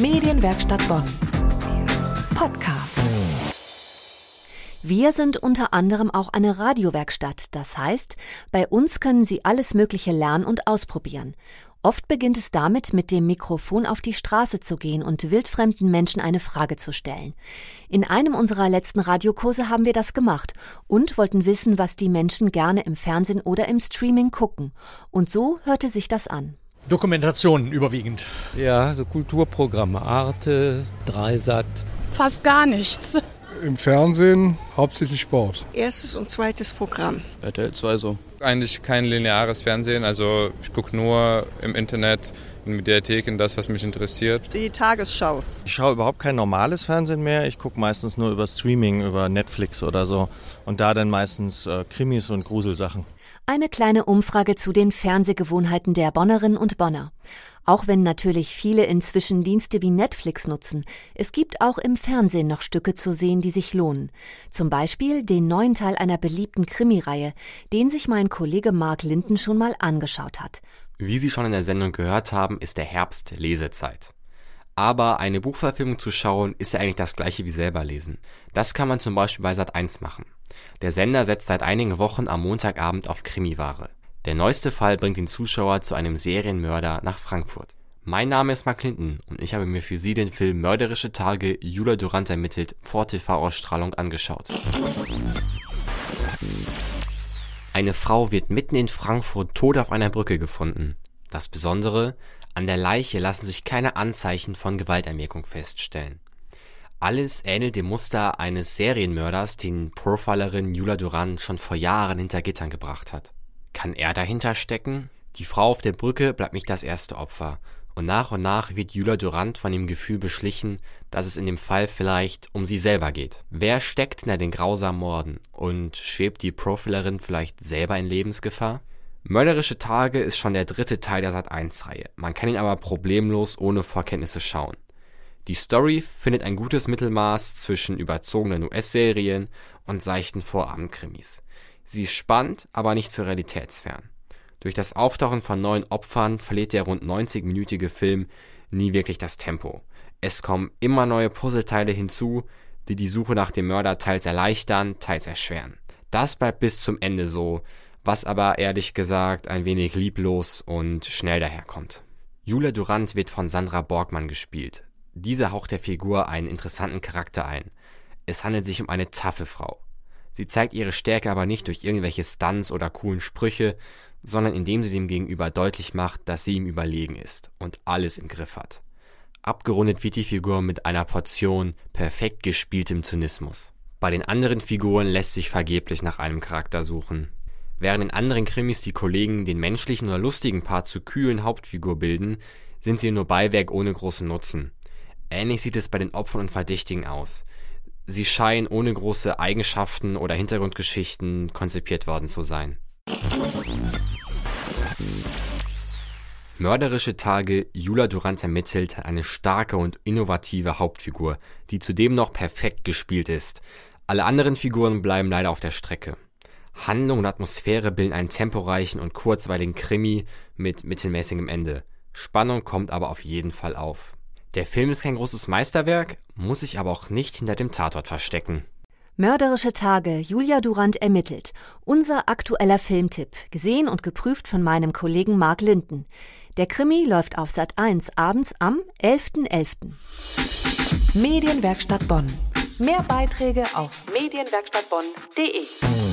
Medienwerkstatt Bonn. Podcast. Wir sind unter anderem auch eine Radiowerkstatt. Das heißt, bei uns können Sie alles Mögliche lernen und ausprobieren. Oft beginnt es damit, mit dem Mikrofon auf die Straße zu gehen und wildfremden Menschen eine Frage zu stellen. In einem unserer letzten Radiokurse haben wir das gemacht und wollten wissen, was die Menschen gerne im Fernsehen oder im Streaming gucken. Und so hörte sich das an. Dokumentationen überwiegend. Ja, so Kulturprogramme, Arte, Dreisat. Fast gar nichts. Im Fernsehen hauptsächlich Sport. Erstes und zweites Programm. RTL 2 so. Eigentlich kein lineares Fernsehen, also ich gucke nur im Internet, in Mediatheken das, was mich interessiert. Die Tagesschau. Ich schaue überhaupt kein normales Fernsehen mehr. Ich gucke meistens nur über Streaming, über Netflix oder so. Und da dann meistens äh, Krimis und Gruselsachen. Eine kleine Umfrage zu den Fernsehgewohnheiten der Bonnerinnen und Bonner. Auch wenn natürlich viele inzwischen Dienste wie Netflix nutzen, es gibt auch im Fernsehen noch Stücke zu sehen, die sich lohnen. Zum Beispiel den neuen Teil einer beliebten Krimireihe, den sich mein Kollege Mark Linden schon mal angeschaut hat. Wie Sie schon in der Sendung gehört haben, ist der Herbst Lesezeit. Aber eine Buchverfilmung zu schauen, ist ja eigentlich das gleiche wie selber lesen. Das kann man zum Beispiel bei Sat1 machen. Der Sender setzt seit einigen Wochen am Montagabend auf Krimiware. Der neueste Fall bringt den Zuschauer zu einem Serienmörder nach Frankfurt. Mein Name ist Mark Clinton und ich habe mir für Sie den Film Mörderische Tage Jula Durant ermittelt vor TV-Ausstrahlung angeschaut. Eine Frau wird mitten in Frankfurt tot auf einer Brücke gefunden. Das Besondere, an der Leiche lassen sich keine Anzeichen von Gewalterwirkung feststellen. Alles ähnelt dem Muster eines Serienmörders, den Profilerin Jula Duran schon vor Jahren hinter Gittern gebracht hat. Kann er dahinter stecken? Die Frau auf der Brücke bleibt nicht das erste Opfer. Und nach und nach wird Jula Durant von dem Gefühl beschlichen, dass es in dem Fall vielleicht um sie selber geht. Wer steckt hinter den grausamen Morden? Und schwebt die Profilerin vielleicht selber in Lebensgefahr? Mörderische Tage ist schon der dritte Teil der Sat1-Reihe. Man kann ihn aber problemlos ohne Vorkenntnisse schauen. Die Story findet ein gutes Mittelmaß zwischen überzogenen US-Serien und seichten Vorabendkrimis. Sie ist spannend, aber nicht zu realitätsfern. Durch das Auftauchen von neuen Opfern verliert der rund 90-minütige Film nie wirklich das Tempo. Es kommen immer neue Puzzleteile hinzu, die die Suche nach dem Mörder teils erleichtern, teils erschweren. Das bleibt bis zum Ende so, was aber ehrlich gesagt ein wenig lieblos und schnell daherkommt. Julia Durant wird von Sandra Borgmann gespielt. Diese haucht der Figur einen interessanten Charakter ein. Es handelt sich um eine taffe Frau. Sie zeigt ihre Stärke aber nicht durch irgendwelche Stunts oder coolen Sprüche, sondern indem sie dem Gegenüber deutlich macht, dass sie ihm überlegen ist und alles im Griff hat. Abgerundet wird die Figur mit einer Portion perfekt gespieltem Zynismus. Bei den anderen Figuren lässt sich vergeblich nach einem Charakter suchen. Während in anderen Krimis die Kollegen den menschlichen oder lustigen Part zur kühlen Hauptfigur bilden, sind sie nur Beiwerk ohne großen Nutzen. Ähnlich sieht es bei den Opfern und Verdächtigen aus. Sie scheinen ohne große Eigenschaften oder Hintergrundgeschichten konzipiert worden zu sein. Mörderische Tage Jula Durant ermittelt hat eine starke und innovative Hauptfigur, die zudem noch perfekt gespielt ist. Alle anderen Figuren bleiben leider auf der Strecke. Handlung und Atmosphäre bilden einen temporeichen und kurzweiligen Krimi mit mittelmäßigem Ende. Spannung kommt aber auf jeden Fall auf. Der Film ist kein großes Meisterwerk, muss sich aber auch nicht hinter dem Tatort verstecken. Mörderische Tage, Julia Durant ermittelt. Unser aktueller Filmtipp, gesehen und geprüft von meinem Kollegen Mark Linden. Der Krimi läuft auf Sat 1 abends am 11.11. .11. Medienwerkstatt Bonn. Mehr Beiträge auf medienwerkstattbonn.de.